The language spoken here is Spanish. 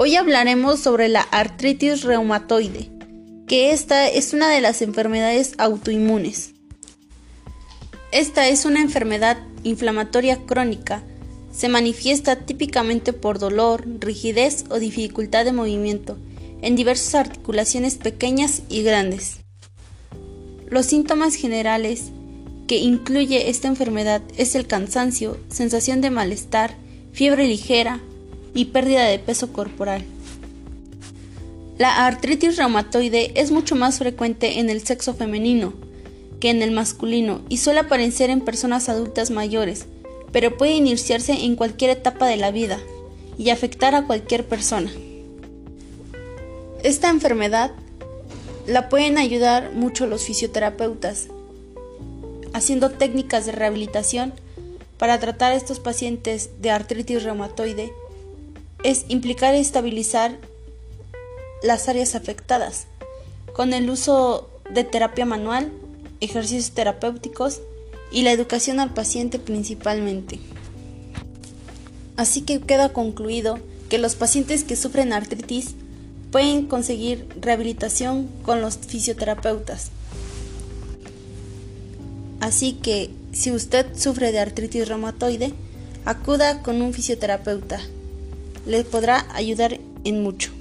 Hoy hablaremos sobre la artritis reumatoide, que esta es una de las enfermedades autoinmunes. Esta es una enfermedad inflamatoria crónica. Se manifiesta típicamente por dolor, rigidez o dificultad de movimiento en diversas articulaciones pequeñas y grandes. Los síntomas generales que incluye esta enfermedad es el cansancio, sensación de malestar, fiebre ligera, y pérdida de peso corporal. La artritis reumatoide es mucho más frecuente en el sexo femenino que en el masculino y suele aparecer en personas adultas mayores, pero puede iniciarse en cualquier etapa de la vida y afectar a cualquier persona. Esta enfermedad la pueden ayudar mucho los fisioterapeutas, haciendo técnicas de rehabilitación para tratar a estos pacientes de artritis reumatoide es implicar estabilizar las áreas afectadas con el uso de terapia manual, ejercicios terapéuticos y la educación al paciente principalmente. Así que queda concluido que los pacientes que sufren artritis pueden conseguir rehabilitación con los fisioterapeutas. Así que si usted sufre de artritis reumatoide, acuda con un fisioterapeuta le podrá ayudar en mucho.